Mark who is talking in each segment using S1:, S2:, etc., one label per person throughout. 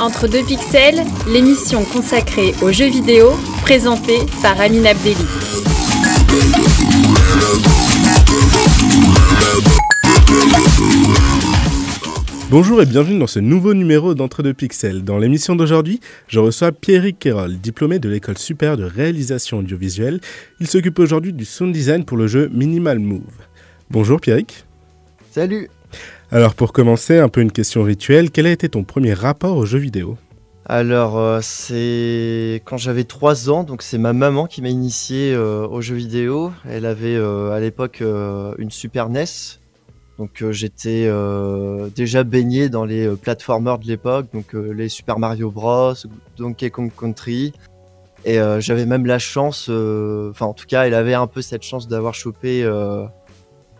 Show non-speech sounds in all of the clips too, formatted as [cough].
S1: Entre deux pixels, l'émission consacrée aux jeux vidéo, présentée par Amine Abdelli.
S2: Bonjour et bienvenue dans ce nouveau numéro d'Entre deux pixels. Dans l'émission d'aujourd'hui, je reçois Pierrick Kerol, diplômé de l'école supérieure de réalisation audiovisuelle. Il s'occupe aujourd'hui du sound design pour le jeu Minimal Move. Bonjour Pierrick.
S3: Salut
S2: alors pour commencer, un peu une question rituelle, quel a été ton premier rapport aux jeux vidéo?
S3: Alors euh, c'est quand j'avais 3 ans, donc c'est ma maman qui m'a initié euh, aux jeux vidéo. Elle avait euh, à l'époque une Super NES, donc j'étais déjà baigné dans les platformers de l'époque, donc les Super Mario Bros, Donkey Kong Country. Et j'avais même la chance, enfin en tout cas elle avait un peu cette chance d'avoir chopé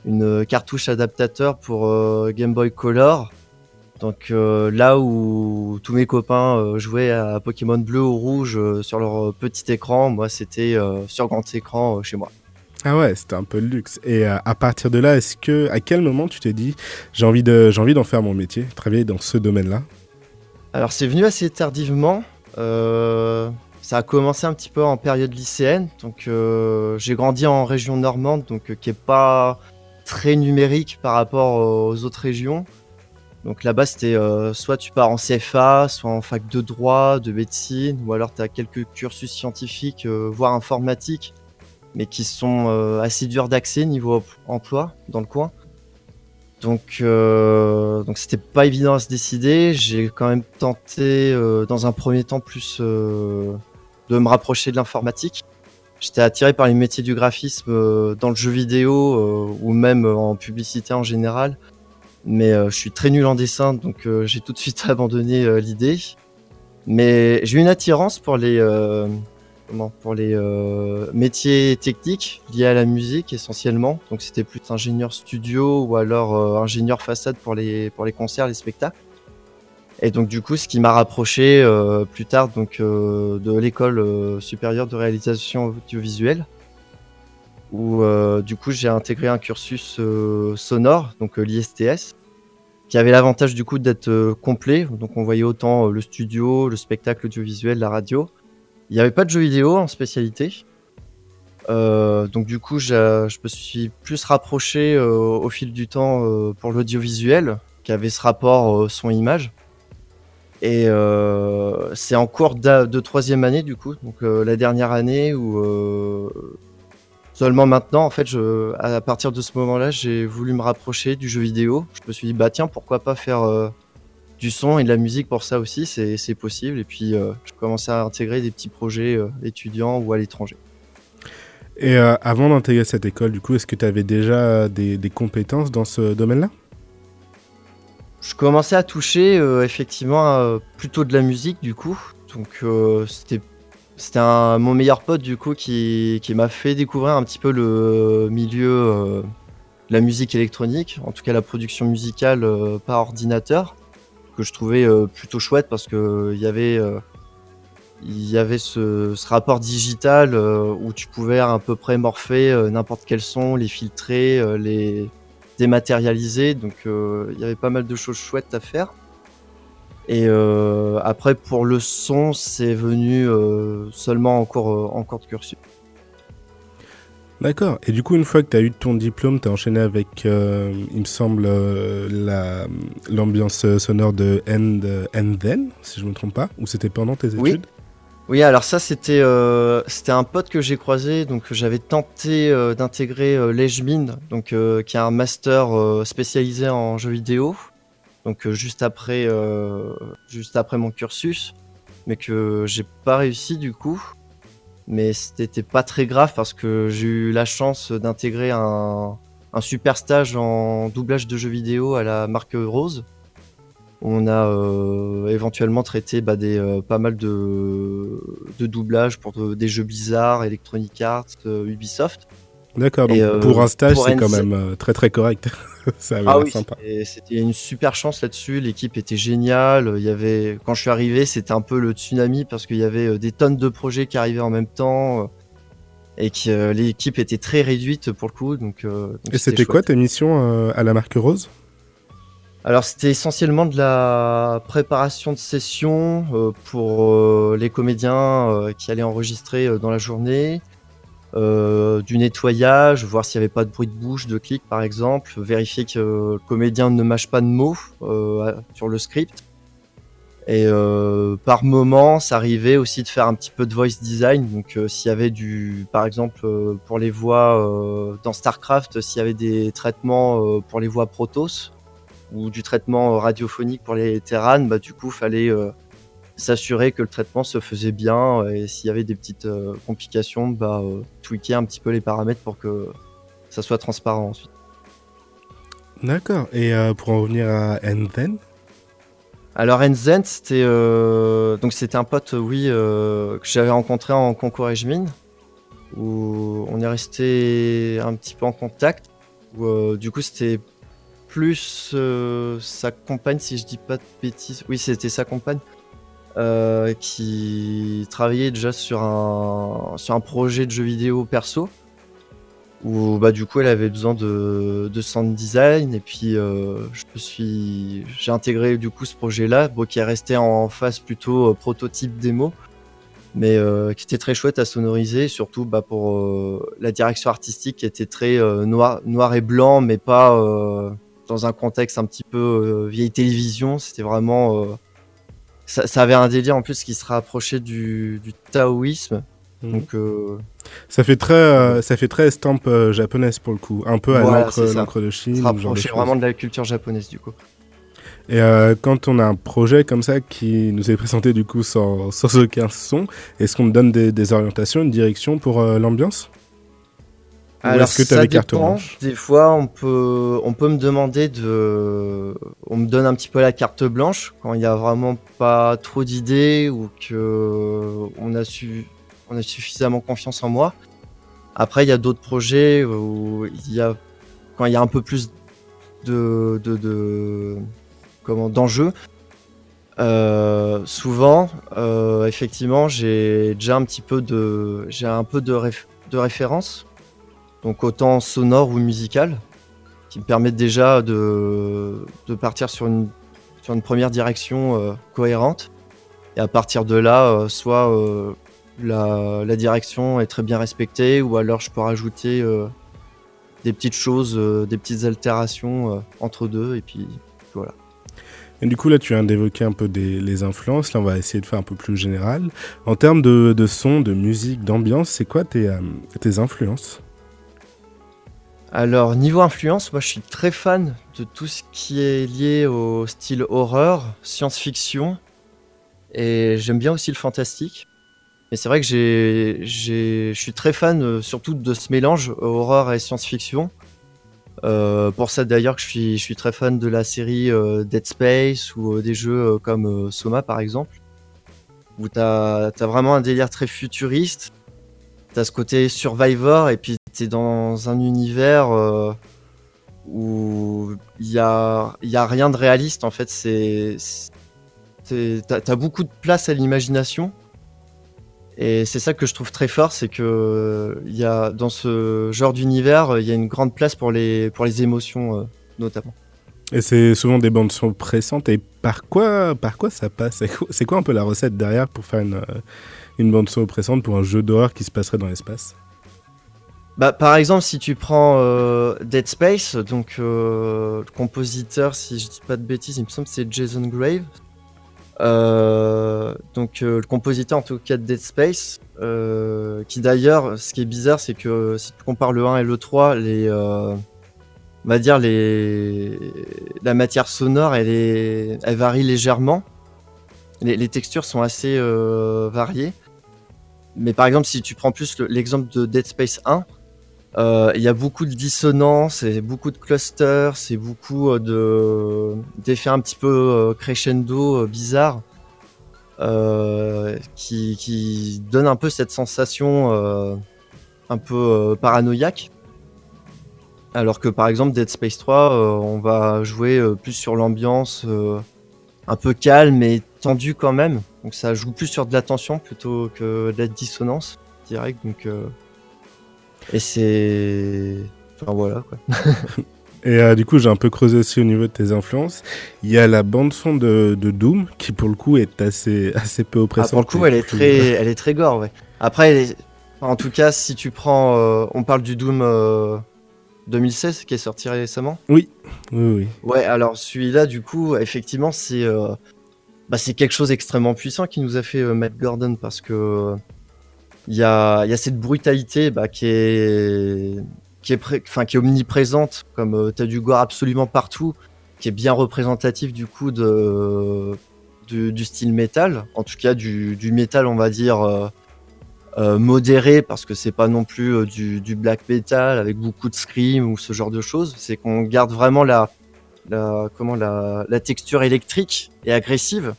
S3: une cartouche adaptateur pour euh, Game Boy Color. Donc euh, là où tous mes copains euh, jouaient à Pokémon bleu ou rouge sur leur petit écran, moi c'était sur grand écran chez moi.
S2: Ah ouais, c'était un peu le luxe. Et à partir de là, est-ce que à quel moment tu t'es dit j'ai envie de j'ai envie d'en faire mon métier, travailler dans ce domaine-là?
S3: Alors c'est venu assez tardivement. ça a commencé un petit peu en période lycéenne. Donc j'ai grandi en région normande, donc qui est pas très numérique par rapport aux autres régions. Donc là-bas, c'était euh, soit tu pars en CFA, soit en fac de droit, de médecine, ou alors tu as quelques cursus scientifiques, euh, voire informatiques, mais qui sont euh, assez durs d'accès niveau emploi dans le coin. Donc, donc c'était pas évident à se décider. J'ai quand même tenté, dans un premier temps, plus de me rapprocher de l'informatique. J'étais attiré par les métiers du graphisme euh, dans le jeu vidéo euh, ou même euh, en publicité en général. Mais je suis très nul en dessin, donc j'ai tout de suite [laughs] abandonné l'idée. Mais j'ai une attirance pour les, pour les métiers techniques liés à la musique essentiellement. Donc c'était plus ingénieur studio ou alors ingénieur façade pour les, pour les concerts, les spectacles. Et donc du coup, ce qui m'a rapproché euh, plus tard donc euh, de l'école euh, supérieure de réalisation audiovisuelle, où du coup j'ai intégré un cursus sonore, donc l'ISTS, qui avait l'avantage du coup d'être complet. Donc on voyait autant le studio, le spectacle audiovisuel, la radio. Il n'y avait pas de jeux vidéo en spécialité. donc du coup, je me suis plus rapproché au fil du temps pour l'audiovisuel, qui avait ce rapport son-image. Et euh, c'est en cours de troisième année du coup, donc euh, la dernière année où euh, seulement maintenant en fait, je, à partir de ce moment-là, j'ai voulu me rapprocher du jeu vidéo. Je me suis dit bah tiens pourquoi pas faire du son et de la musique pour ça aussi, c'est possible. Et puis je commençais à intégrer des petits projets étudiants ou à l'étranger.
S2: Et avant d'intégrer cette école, du coup, est-ce que tu avais déjà des compétences dans ce domaine-là?
S3: Je commençais à toucher euh, effectivement plutôt de la musique du coup. Donc euh, c'était mon meilleur pote du coup qui, m'a fait découvrir un petit peu le milieu euh, de la musique électronique, en tout cas la production musicale par ordinateur, que je trouvais plutôt chouette parce que il y avait il y avait ce, ce rapport digital où tu pouvais à peu près morpher n'importe quel son, les filtrer, les dématérialisé, donc euh, il y avait pas mal de choses chouettes à faire. Et euh, après, pour le son, c'est venu euh, seulement en cours, en cours de cursus.
S2: D'accord. Et du coup, une fois que tu as eu ton diplôme, tu as enchaîné avec, il me semble, l'ambiance sonore de End, End Then, si je ne me trompe pas, ou c'était pendant tes études?
S3: oui, alors ça c'était euh, c'était un pote que j'ai croisé, donc j'avais tenté euh, d'intégrer euh, donc euh, qui est un master spécialisé en jeux vidéo, donc juste après juste après mon cursus, mais que j'ai pas réussi du coup. Mais c'était pas très grave parce que j'ai eu la chance d'intégrer un, un super stage en doublage de jeux vidéo à la marque Rose. On a euh, éventuellement traité bah, des, euh, pas mal de, de doublages pour des jeux bizarres, Electronic Arts, euh, Ubisoft.
S2: D'accord, donc pour un stage, c'est quand même très très correct. [laughs]
S3: Ça ah oui, c'était une super chance là-dessus. L'équipe était géniale. Il y avait, quand je suis arrivé, c'était un peu le tsunami parce qu'il y avait des tonnes de projets qui arrivaient en même temps et que l'équipe était très réduite pour le coup. Donc,
S2: et c'était quoi ta mission à la marque Rose?
S3: Alors c'était essentiellement de la préparation de session euh, pour euh, les comédiens euh, qui allaient enregistrer dans la journée, du nettoyage, voir s'il n'y avait pas de bruit de bouche, de clic par exemple, vérifier que le comédien ne mâche pas de mots sur le script. Et par moment, ça arrivait aussi de faire un petit peu de voice design. Donc s'il y avait du, par exemple pour les voix dans Starcraft, s'il y avait des traitements pour les voix Protoss, ou du traitement radiophonique pour les Terran, bah, du coup, fallait euh, s'assurer que le traitement se faisait bien et s'il y avait des petites euh, complications, bah, euh, tweaker un petit peu les paramètres pour que ça soit transparent ensuite.
S2: D'accord. Et pour en revenir à Enzen
S3: Alors Enzen, c'était donc c'était un pote, oui, que j'avais rencontré en concours Ejmin, où on est resté un petit peu en contact. Où, du coup, c'était plus euh, sa compagne, si je dis pas de bêtises. Oui, c'était sa compagne. Euh, qui travaillait déjà sur un, sur un projet de jeu vidéo perso où bah, du coup elle avait besoin de, de design et puis euh, je suis j'ai intégré du coup ce projet là bon, qui est resté en phase plutôt prototype démo mais qui était très chouette à sonoriser surtout bah, pour la direction artistique qui était très noir, noir et blanc mais pas dans un contexte un petit peu euh, vieille télévision. C'était vraiment. Euh, ça, avait un délire en plus qui se rapprochait du, du taoïsme. Mhm. Donc. Euh,
S2: ça fait très, ça fait très estampe japonaise pour le coup, un peu à l'encre de Chine.
S3: Ça vraiment de la culture japonaise du coup.
S2: Et quand on a un projet comme ça qui nous est présenté du coup sans, [laughs] sans aucun son, est-ce qu'on donne des, des, orientations, une direction pour l'ambiance?
S3: Alors, que ça dépend. Des fois, on peut, on peut me demander de, on me donne un petit peu la carte blanche quand il y a vraiment pas trop d'idées ou que on a su, on a suffisamment confiance en moi. Après, il y a d'autres projets où il y a, quand il y a un peu plus de, de, de comment, d'enjeux. Euh, souvent, euh, effectivement, j'ai déjà un petit peu de, j'ai un peu de, de référence donc autant sonore ou musical, qui me permettent déjà de, partir sur une, sur une première direction euh, cohérente. Et à partir de là, euh, soit euh, la, direction est très bien respectée, ou alors je peux rajouter des petites choses, des petites altérations entre deux, et puis voilà.
S2: Et du coup, là, tu viens d'évoquer un peu des, les influences. Là, on va essayer de faire un peu plus général. En termes de, de son, de musique, d'ambiance, c'est quoi tes, tes influences?
S3: Alors, niveau influence, moi je suis très fan de tout ce qui est lié au style horreur, science-fiction, et j'aime bien aussi le fantastique. Et c'est vrai que je suis très fan euh, surtout de ce mélange horreur et science-fiction. Euh, pour ça d'ailleurs que je suis, très fan de la série euh, Dead Space ou des jeux comme Soma par exemple, où t'as as vraiment un délire très futuriste, t'as ce côté survivor et puis t'es dans un univers euh, où il y a, y a rien de réaliste en fait. C'est t'as beaucoup de place à l'imagination et c'est ça que je trouve très fort, c'est que y a dans ce genre d'univers, il y a une grande place pour les pour les émotions euh, notamment.
S2: Et c'est souvent des bandes son pressantes. Et par quoi, par quoi ça passe? C'est quoi un peu la recette derrière pour faire une, euh, une bande son oppressante pour un jeu d'horreur qui se passerait dans l'espace?
S3: Bah, par exemple, si tu prends euh, Dead Space, donc euh, le compositeur, si je dis pas de bêtises, il me semble que c'est Jason Grave. Euh, donc le compositeur en tout cas de Dead Space, qui d'ailleurs, ce qui est bizarre, c'est que si tu compares le 1 et le 3, les, on va dire la matière sonore, elle, varie légèrement. Les, textures sont assez variées. Mais par exemple, si tu prends plus l'exemple de Dead Space 1, euh, il y a beaucoup de dissonances et beaucoup de clusters, c'est beaucoup euh, de d'effets un petit peu euh, crescendo bizarres qui, qui donnent un peu cette sensation un peu paranoïaque. Alors que par exemple Dead Space 3, on va jouer plus sur l'ambiance un peu calme et tendue quand même. Donc ça joue plus sur de la tension plutôt que de la dissonance direct. Donc et c'est. Enfin voilà quoi. [laughs]
S2: Et euh, du coup, j'ai un peu creusé aussi au niveau de tes influences. Il y a la bande son de, de Doom qui, pour le coup, est assez assez peu oppressante.
S3: Ah, pour le coup, elle est très elle est très gore, ouais. Après, est- en tout cas, si tu prends, euh, on parle du Doom euh, 2016 qui est sorti récemment.
S2: Oui, oui.
S3: Ouais, alors celui-là, du coup, effectivement, c'est euh, bah, c'est quelque chose d'extrêmement puissant qui nous a fait euh, Matt Gordon parce que euh, il y, a, cette brutalité bah, qui est qui est, enfin, qui est omniprésente, comme euh, t'as du gore absolument partout, qui est bien représentatif du coup de du, style métal, en tout cas du, du métal, on va dire. euh, euh, modéré parce que c'est pas non plus euh, du, black metal avec beaucoup de scream ou ce genre de choses. C'est qu'on garde vraiment la, comment la, texture électrique et agressive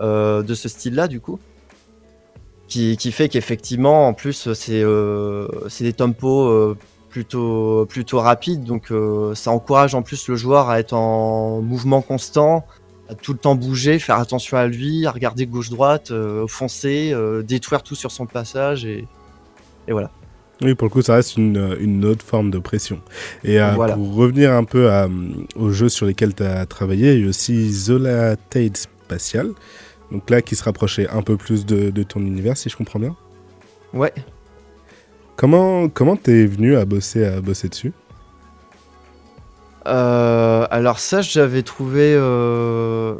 S3: de ce style-là du coup, qui, qui fait qu'effectivement en plus c'est euh, des tempos euh, plutôt plutôt rapides donc euh, ça encourage en plus le joueur à être en mouvement constant à tout le temps bouger, faire attention à lui, à regarder gauche-droite, foncer, détruire tout sur son passage et, et voilà.
S2: Oui, pour le coup, ça reste une, une autre forme de pression. Et euh,
S3: Voilà.
S2: pour revenir un peu à, aux jeux sur lesquels tu as travaillé, il y a aussi Zola Tate Spatial. Donc là, qui se rapprochait un peu plus de, de ton univers, si je comprends bien.
S3: Ouais.
S2: Comment comment t'es venu à bosser à bosser dessus?
S3: Euh, alors ça, j'avais trouvé. euh,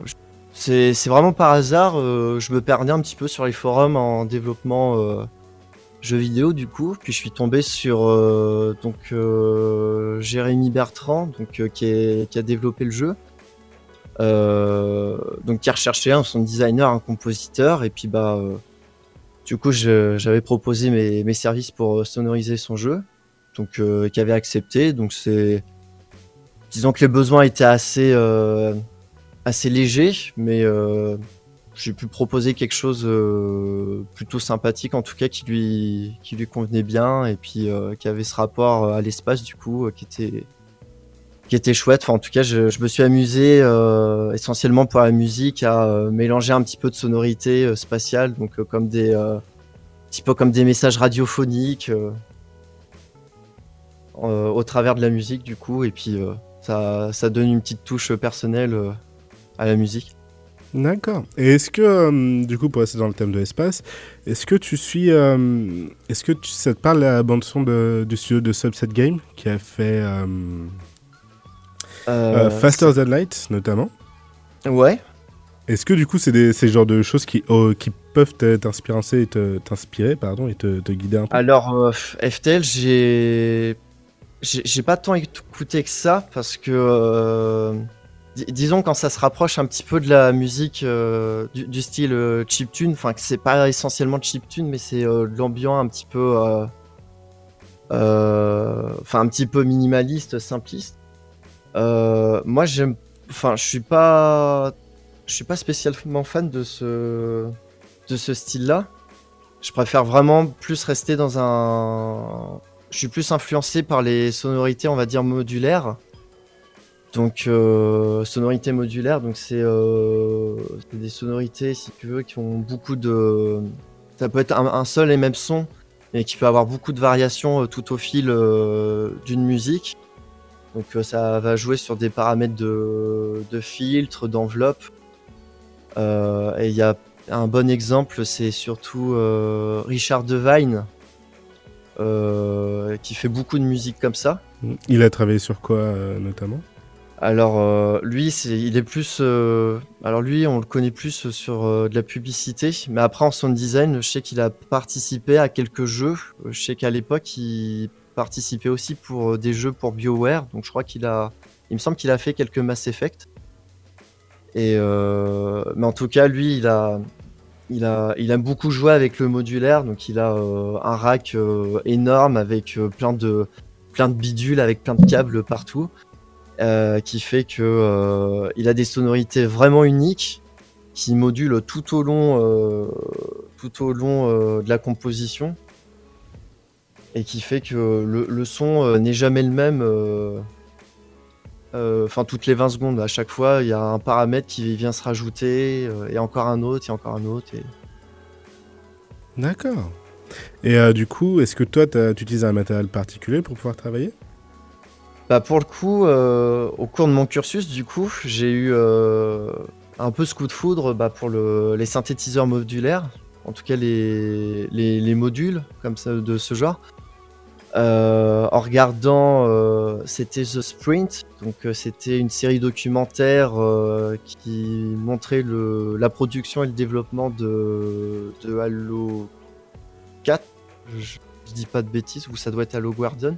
S3: c'est vraiment par hasard. euh, je me perdais un petit peu sur les forums en développement jeux vidéo du coup. Puis je suis tombé sur euh, donc euh, Jérémy Bertrand, donc euh, qui, est- qui a développé le jeu. Euh, donc qui a recherché un son designer, un compositeur, et puis bah euh, du coup j'avais proposé mes, services pour euh, sonoriser son jeu, donc qui avait accepté. Donc c'est disons que les besoins étaient assez assez légers, mais j'ai pu proposer quelque chose plutôt sympathique en tout cas qui lui qui lui convenait bien. Et puis qui avait ce rapport à l'espace du coup qui était qui était chouette. Enfin, en tout cas, je, je me suis amusé euh, essentiellement pour la musique à euh, mélanger un petit peu de sonorité euh, spatiale, donc comme des petit peu comme des messages radiophoniques au travers de la musique du coup, et puis ça, ça donne une petite touche personnelle à la musique.
S2: D'accord. Et est-ce que, du coup, pour rester dans le thème de l'espace, est-ce que tu suis. est-ce que tu, ça te parle la bande-son de- du studio de Subset Game qui a fait Faster Than Light, notamment
S3: Ouais.
S2: Est-ce que, du coup, c'est des- ces genres de choses qui, oh, qui peuvent t'inspirer et te- t'inspirer pardon, et te, te guider un peu?
S3: Alors, euh, FTL, j'ai. Pas tant écouté que ça parce que. euh, di- disons, quand ça se rapproche un petit peu de la musique euh, du, du style euh, chiptune, enfin, que c'est pas essentiellement chiptune, mais c'est euh, de l'ambiance un petit peu. euh, euh, Enfin, un petit peu minimaliste, simpliste. Euh, moi, j'aime. Enfin, je suis pas. Je suis pas spécialement fan de ce. de ce style-là. Je préfère vraiment plus rester dans un. Je suis plus influencé par les sonorités, on va dire modulaires. Donc euh, sonorité modulaire, donc c'est euh, des sonorités, si tu veux, qui ont beaucoup de. Ça peut être un, seul et même son, mais qui peut avoir beaucoup de variations euh, tout au fil d'une musique. Donc euh, ça va jouer sur des paramètres de, de filtre, d'enveloppe. Euh, et il y a un bon exemple, c'est surtout euh, Richard Devine, qui fait beaucoup de musique comme ça.
S2: Il a travaillé sur quoi, notamment?
S3: Alors euh, lui, c'est, il est plus. euh, alors lui, on le connaît plus sur euh, de la publicité, mais après en sound design, je sais qu'il a participé à quelques jeux. Je sais qu'à l'époque, il participait aussi pour euh, des jeux pour BioWare, donc je crois qu'il a. Il me semble qu'il a fait quelques Mass Effect. Et euh, mais en tout cas, lui, il a, il a, il aime beaucoup jouer avec le modulaire, donc il a euh, un rack énorme avec plein de, plein de bidules, avec plein de câbles partout, qui fait que il a des sonorités vraiment uniques, qui modulent tout au long, tout au long de la composition, et qui fait que le, le son euh, n'est jamais le même. euh, euh, Enfin, toutes les 20 secondes, à chaque fois, il y a un paramètre qui vient se rajouter, euh, et encore un autre, et encore un autre. Et...
S2: D'accord. Et euh, du coup, est-ce que toi, tu utilises un matériel particulier pour pouvoir travailler?
S3: Bah pour le coup, au cours de mon cursus, du coup, j'ai eu un peu ce coup de foudre bah, pour les synthétiseurs modulaires, en tout cas les, les, modules comme ça, de ce genre. Euh, en regardant, euh, c'était The Sprint, donc euh, c'était une série documentaire qui montrait le, la production et le développement de, Halo 4. Je, dis pas de bêtises, ou ça doit être Halo Guardian.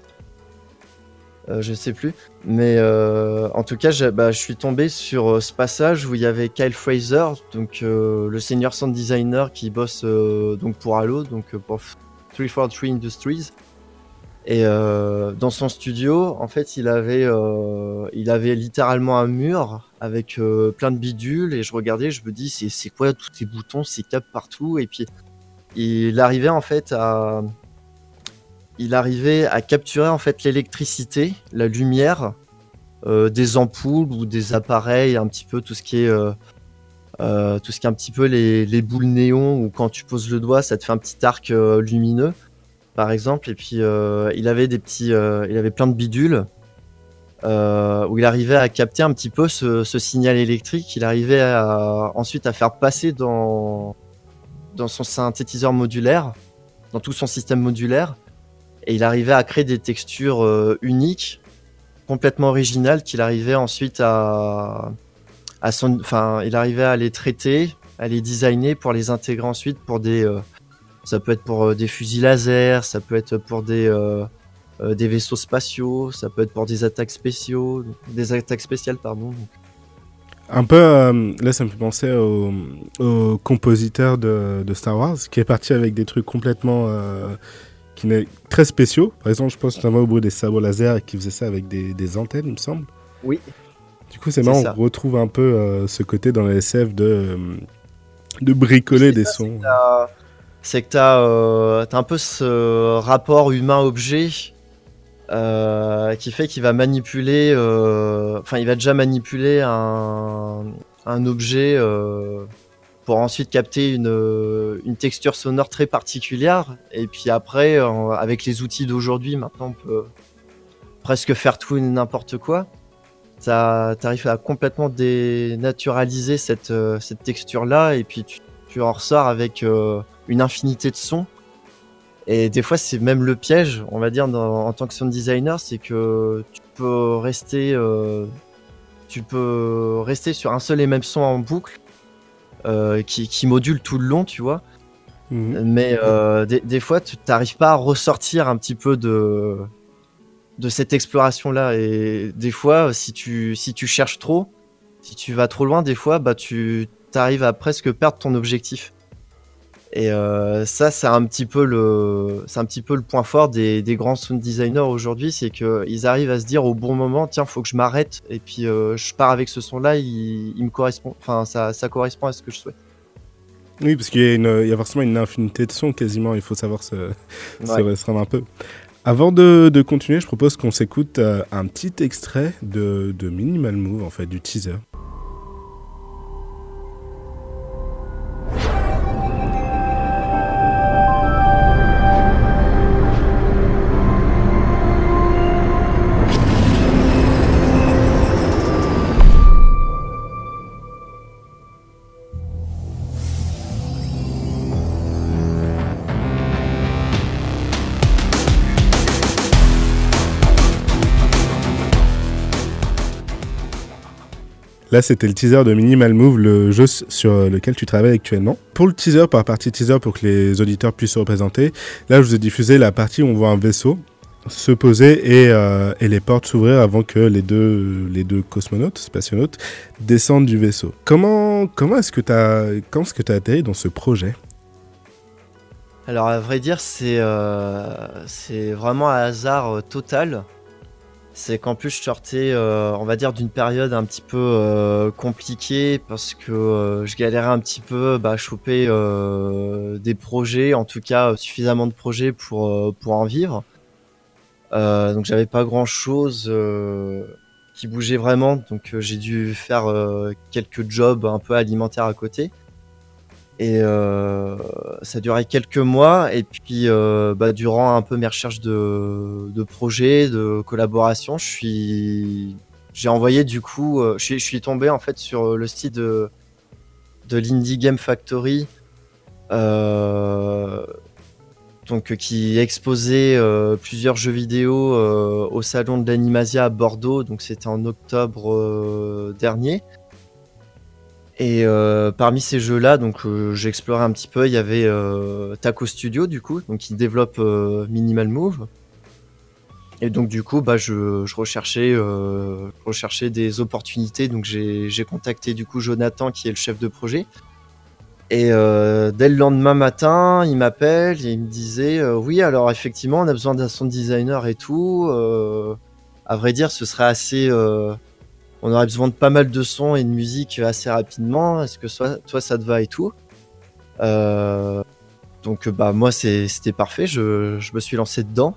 S3: Je sais plus. Mais en tout cas, bah, je suis tombé sur ce passage où il y avait Kyle Fraser, donc le senior sound designer qui bosse donc pour Halo, donc pour 343 Industries. Et dans son studio, en fait, il avait, il avait littéralement un mur avec plein de bidules. Et je regardais, je me dis, c'est quoi tous ces boutons, ces câbles partout? Et puis, il arrivait en fait à, il arrivait à capturer en fait l'électricité, la lumière euh, des ampoules ou des appareils, un petit peu tout ce qui est euh, euh, tout ce qui est un petit peu les, boules néon ou quand tu poses le doigt, ça te fait un petit arc lumineux, par exemple. Et puis il avait des petits, il avait plein de bidules. où il arrivait à capter un petit peu ce, signal électrique, il arrivait ensuite à faire passer dans, dans son synthétiseur modulaire, dans tout son système modulaire, et il arrivait à créer des textures euh, uniques, complètement originales, qu'il arrivait ensuite à, à son, enfin, il arrivait à les traiter, à les designer pour les intégrer ensuite pour des, euh, ça peut être pour euh, des fusils laser, ça peut être pour des des vaisseaux spatiaux, ça peut être pour des attaques spéciaux, des attaques spéciales, pardon.
S2: Un peu, là, ça me fait penser au, compositeur de, de, Star Wars, qui est parti avec des trucs complètement qui n'est très spéciaux. Par exemple, je pense notamment au bruit des sabots laser qui faisait ça avec des, antennes, il me semble.
S3: Oui.
S2: Du coup, c'est marrant, on retrouve un peu euh, ce côté dans la SF de, euh, de bricoler des sons.
S3: C'est que tu as, euh, un peu ce rapport humain-objet qui fait qu'il va manipuler, enfin, il va déjà manipuler un, un objet pour ensuite capter une, une, texture sonore très particulière. Et puis après, avec les outils d'aujourd'hui, maintenant on peut presque faire tout et n'importe quoi. Ça t'arrive à complètement dénaturaliser cette, euh, cette texture-là, et puis tu, tu, en ressors avec euh, une infinité de sons. Et des fois, c'est même le piège, on va dire, en tant que sound designer, c'est que tu peux rester, euh, tu peux rester sur un seul et même son en boucle euh, qui, module tout le long, tu vois. Mhm. Mais euh, des, fois, tu n'arrives pas à ressortir un petit peu de, de cette exploration-là. Et des fois, si tu, si tu cherches trop, si tu vas trop loin, des fois, bah, tu arrives à presque perdre ton objectif. Et euh, ça, c'est un petit peu le, c'est un petit peu le point fort des, des grands sound designers aujourd'hui, c'est qu'ils arrivent à se dire au bon moment, tiens, faut que je m'arrête et puis euh, je pars avec ce son-là, il, il, me correspond, enfin, ça, ça correspond à ce que je souhaite.
S2: Oui, parce qu'il y a forcément une infinité de sons quasiment, il faut savoir se, se restreindre un peu. Avant de, de continuer, je propose qu'on s'écoute euh, un petit extrait de, de Minimal Move, en fait, du teaser. Là, c'était le teaser de Minimal Move, le jeu sur lequel tu travailles actuellement. Pour le teaser, par partie teaser, pour que les auditeurs puissent se représenter, là, je vous ai diffusé la partie où on voit un vaisseau se poser et, euh, les portes s'ouvrir avant que les deux, cosmonautes, spationautes, descendent du vaisseau. Comment, comment est-ce que tu as, tu as atterri dans ce projet?
S3: Alors, à vrai dire, c'est euh, c'est vraiment un hasard euh, total c'est qu'en plus je sortais, euh, on va dire, d'une période un petit peu euh, compliquée parce que euh, je galérais un petit peu bah, à choper des projets, en tout cas suffisamment de projets pour, pour en vivre. donc j'avais pas grand chose qui bougeait vraiment, donc j'ai dû faire quelques jobs un peu alimentaires à côté. Et euh, ça a duré quelques mois. Et puis, euh, bah, durant un peu mes recherches de, projets, de collaboration, je suis, j'ai envoyé du coup, euh, je, suis, tombé en fait sur le site de, de l'Indie Game Factory, donc qui exposait plusieurs jeux vidéo au salon de l'Animasia à Bordeaux. Donc c'était en octobre dernier. Et euh, parmi ces jeux-là, donc euh, un petit peu. Il y avait euh, Taco Studio du coup, donc qui développe Minimal Move. Et donc du coup, bah je, recherchais, recherchais des opportunités. Donc j'ai contacté du coup Jonathan qui est le chef de projet. Et dès le lendemain matin, il m'appelle et il me disait oui alors effectivement on a besoin d'un sound designer et tout. À vrai dire, ce serait assez on aurait besoin de pas mal de sons et de musique assez rapidement. Est-ce que toi ça te va et tout Euh, Donc bah moi c'était parfait. Je, me suis lancé dedans.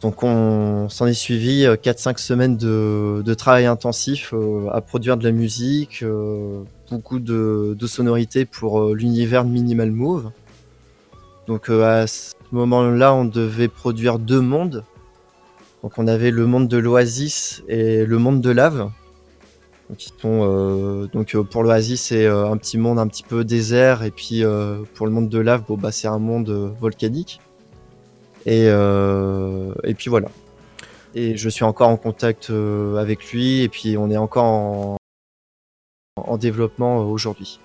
S3: Donc on s'en est suivi 4-5 semaines de, travail intensif euh, à produire de la musique, euh, beaucoup de, de sonorités pour euh, l'univers de Minimal Move. Donc euh, à ce moment-là, on devait produire deux mondes. Donc on avait le monde de l'Oasis et le monde de Lave. Euh, donc euh, pour l'Oasis, c'est euh, un petit monde un petit peu désert, et puis pour le monde de Lave, bah, c'est un monde volcanique. Et, et puis voilà. Et je suis encore en contact avec lui, et puis on est encore en, en développement aujourd'hui.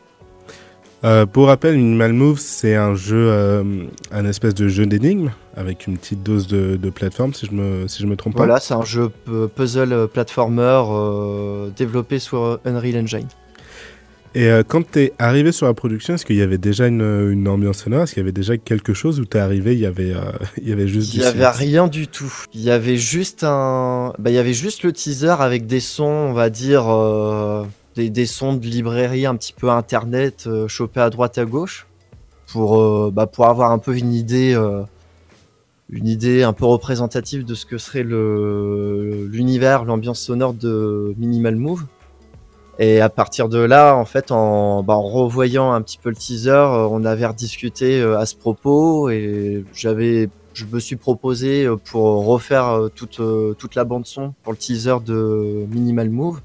S2: Pour rappel, Minimal Move, c'est un jeu, un espèce de jeu d'énigmes avec une petite dose de, de plateforme, si je me, si je me trompe
S3: Voilà, c'est un jeu pu- puzzle platformer euh, développé sur Unreal Engine.
S2: pas. Et euh, quand tu es arrivé sur la production, est-ce qu'il y avait déjà une, une ambiance sonore? Est-ce qu'il y avait déjà quelque chose où tu es arrivé, il y avait, euh, [laughs] il y avait juste
S3: Il
S2: du
S3: y avait rien du tout. Il y avait juste un, bah, il y avait juste le teaser avec des sons, on va dire, des, des sons de librairie un petit peu internet, chopés à droite à gauche, pour, bah, pour avoir un peu une idée, une idée un peu représentative de ce que serait l'univers, l'ambiance sonore de Minimal Move. Et à partir de là, en fait, en, bah, revoyant un petit peu le teaser, euh, on avait rediscuté euh, à ce propos et j'avais je me suis proposé euh, pour refaire toute, toute la bande son pour le teaser de Minimal Move.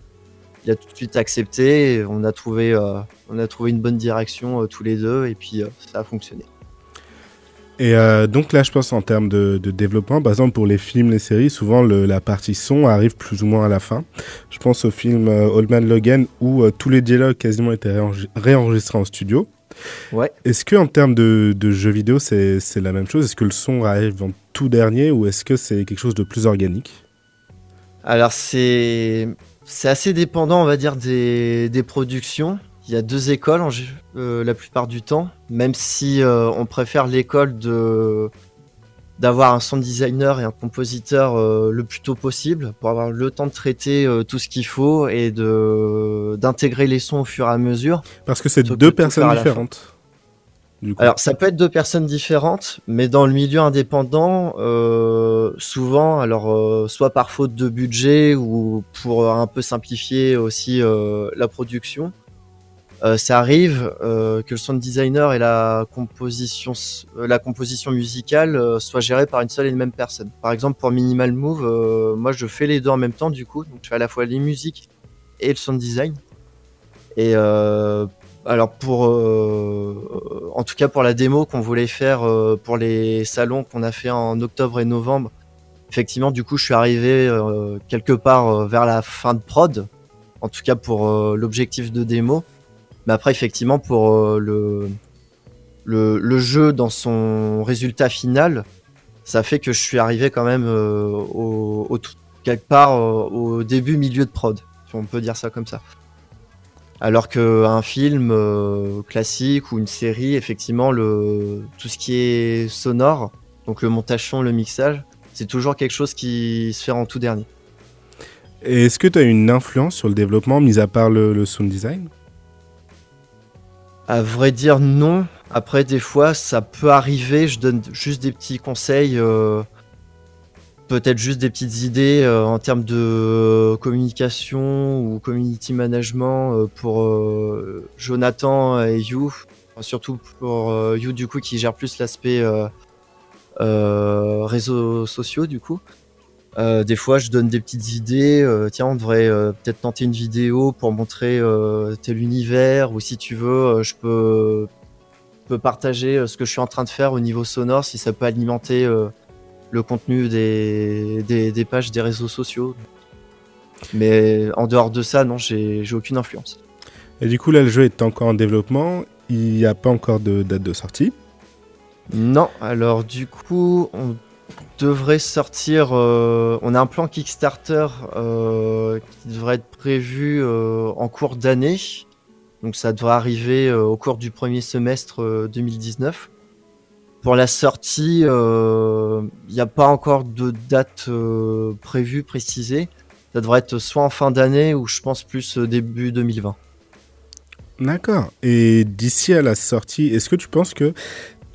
S3: Il a tout de suite accepté, et on a trouvé, on a trouvé une bonne direction tous les deux et puis ça a fonctionné.
S2: Et euh, donc là, je pense en termes de, de développement, par exemple pour les films, les séries, souvent le- la partie son arrive plus ou moins à la fin. Je pense au film euh, Old Man Logan où euh, tous les dialogues quasiment étaient réenre- réenregistrés en studio.
S3: Ouais.
S2: Est-ce que en termes de, de jeux vidéo, c'est la même chose? Est-ce que le son arrive en tout dernier ou est-ce que c'est quelque chose de plus organique?
S3: Alors c'est c'est assez dépendant, on va dire, des, des productions. Il y a deux écoles en, euh, la plupart du temps, même si euh, on préfère l'école de d'avoir un sound designer et un compositeur euh, le plus tôt possible pour avoir le temps de traiter tout ce qu'il faut et de d'intégrer les sons au fur et à mesure.
S2: Parce que c'est
S3: que
S2: deux personnes différentes. Du coup.
S3: Alors, ça peut être deux personnes différentes, mais dans le milieu indépendant, souvent, alors soit par faute de budget ou pour un peu simplifier aussi la production, euh, ça arrive euh, que le sound designer et la composition, euh, la composition musicale soient gérés par une seule et même personne. Par exemple, pour Minimal Move, moi je fais les deux en même temps du coup, donc je fais à la fois les musiques et le sound design. Et alors pour, en tout cas pour la démo qu'on voulait faire pour les salons qu'on a fait en octobre et novembre, effectivement du coup je suis arrivé quelque part vers la fin de prod, en tout cas pour l'objectif de démo. Mais après effectivement pour euh, le, le jeu dans son résultat final, ça fait que je suis arrivé quand même euh, au, quelque part euh, au début milieu de prod, si on peut dire ça comme ça. Alors qu'un film classique ou une série, effectivement, le, tout ce qui est sonore, donc le montage son, le mixage, c'est toujours quelque chose qui se fait en tout dernier.
S2: Est-ce que tu as une influence sur le développement, mis à part le sound design?
S3: À vrai dire, non. Après, des fois, ça peut arriver. Je donne juste des petits conseils, euh, peut-être juste des petites idées euh, en termes de communication ou community management euh, pour Jonathan et You. surtout pour You du coup qui gère plus l'aspect réseaux sociaux du coup. Des fois, je donne des petites idées. tiens, on devrait peut-être tenter une vidéo pour montrer tel univers, ou si tu veux, je peux, peux partager ce que je suis en train de faire au niveau sonore, si ça peut alimenter le contenu des, des, pages des réseaux sociaux. Mais en dehors de ça, non, j'ai aucune influence.
S2: Et du coup, là, le jeu est encore en développement. Il n'y a pas encore de date de sortie?
S3: Non, alors du coup, on devrait sortir. Euh, on a un plan Kickstarter euh, qui devrait être prévu euh, en cours d'année. Donc ça devrait arriver au cours du premier semestre 2019. Pour la sortie, il n'y a pas encore de date prévue, précisée. Ça devrait être soit en fin d'année ou je pense plus début 2020.
S2: D'accord. Et d'ici à la sortie, est-ce que tu penses que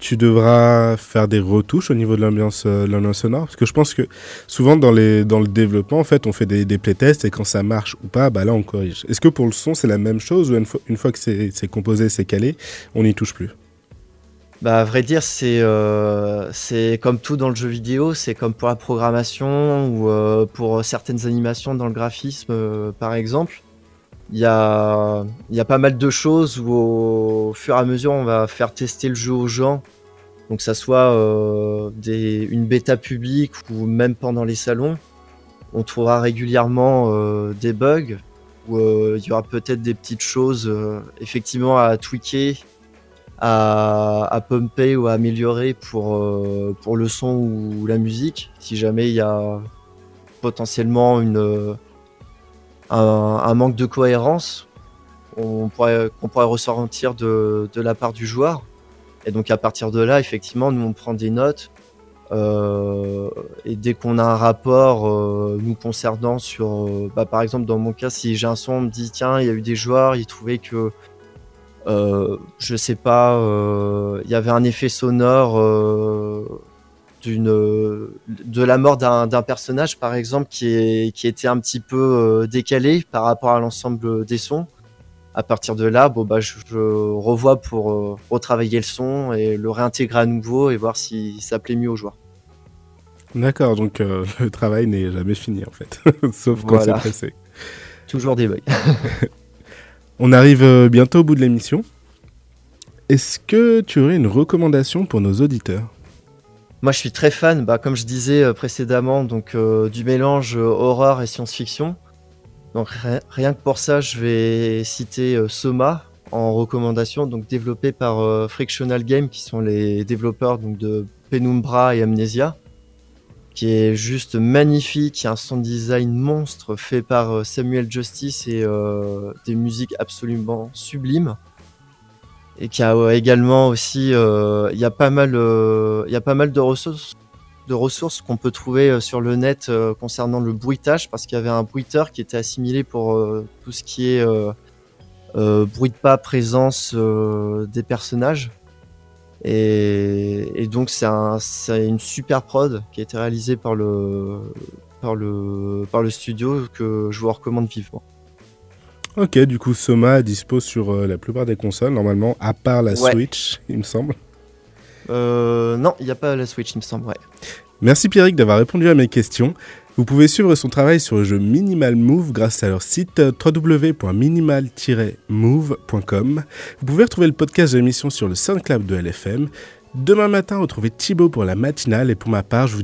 S2: tu devras faire des retouches au niveau de l'ambiance euh, sonore Parce que je pense que souvent dans, le développement, en fait, on fait des, playtests et quand ça marche ou pas, bah là on corrige. Est-ce que pour le son, c'est la même chose ou une fois, que c'est composé, c'est calé, on n'y touche plus?
S3: Bah, à vrai dire, c'est euh, comme tout dans le jeu vidéo, c'est comme pour la programmation ou euh, pour certaines animations dans le graphisme, par exemple il y a, pas mal de choses où au fur et à mesure on va faire tester le jeu aux gens. Donc ça soit euh, une bêta publique ou même pendant les salons. On trouvera régulièrement euh, des bugs où euh, il y aura peut-être des petites choses effectivement à tweaker, à, pumper ou à améliorer pour le son ou la musique. Si jamais il y a potentiellement une un, manque de cohérence qu'on pourrait, ressentir de, la part du joueur. Et donc à partir de là, effectivement, nous on prend des notes. Euh, et dès qu'on a un rapport euh, nous concernant sur, euh, bah, par exemple dans mon cas, si j'ai un son, on me dit tiens, il y a eu des joueurs, ils trouvaient que, je sais pas, il y avait un effet sonore de la mort d'un personnage par exemple qui est qui était un petit peu euh, décalé par rapport à l'ensemble des sons. À partir de là, bon bah je, revois pour euh, retravailler le son et le réintégrer à nouveau et voir si ça plaît mieux aux joueurs.
S2: D'accord, donc euh, [laughs] le travail n'est jamais fini en fait, [laughs] sauf quand c'est pressé.
S3: Toujours des bugs. [laughs]
S2: On arrive bientôt au bout de l'émission. Est-ce que tu aurais une recommandation pour nos auditeurs?
S3: Moi, je suis très fan, bah, comme je disais euh, précédemment, donc euh, du mélange euh, horreur et science-fiction. Donc rien que pour ça, je vais citer Soma en recommandation, donc développé par Frictional Game, qui sont les développeurs de Penumbra et Amnesia, qui est juste magnifique, y a un sound design monstre fait par Samuel Justice et des musiques absolument sublimes et qui a également aussi euh, il y a pas mal euh, il y a pas mal de ressources qu'on peut trouver euh, sur le net concernant le bruitage parce qu'il y avait un bruiteur qui était assimilé pour tout ce qui est bruit de pas présence des personnages et, donc c'est un, une super prod qui a été réalisée par le par le par le studio que je vous recommande vivement.
S2: Ok, du coup, Soma dispose sur euh, la plupart des consoles, normalement, à part la Switch, [laughs] il me semble.
S3: Euh, non, il n'y a pas la Switch, il me semble, ouais.
S2: Merci Pierrick d'avoir répondu à mes questions. Vous pouvez suivre son travail sur le jeu Minimal Move grâce à leur site euh, www.minimal-move.com. Vous pouvez retrouver le podcast de l'émission sur le SoundCloud de LFM. Demain matin, retrouvez Thibaut pour la matinale et pour ma part, je vous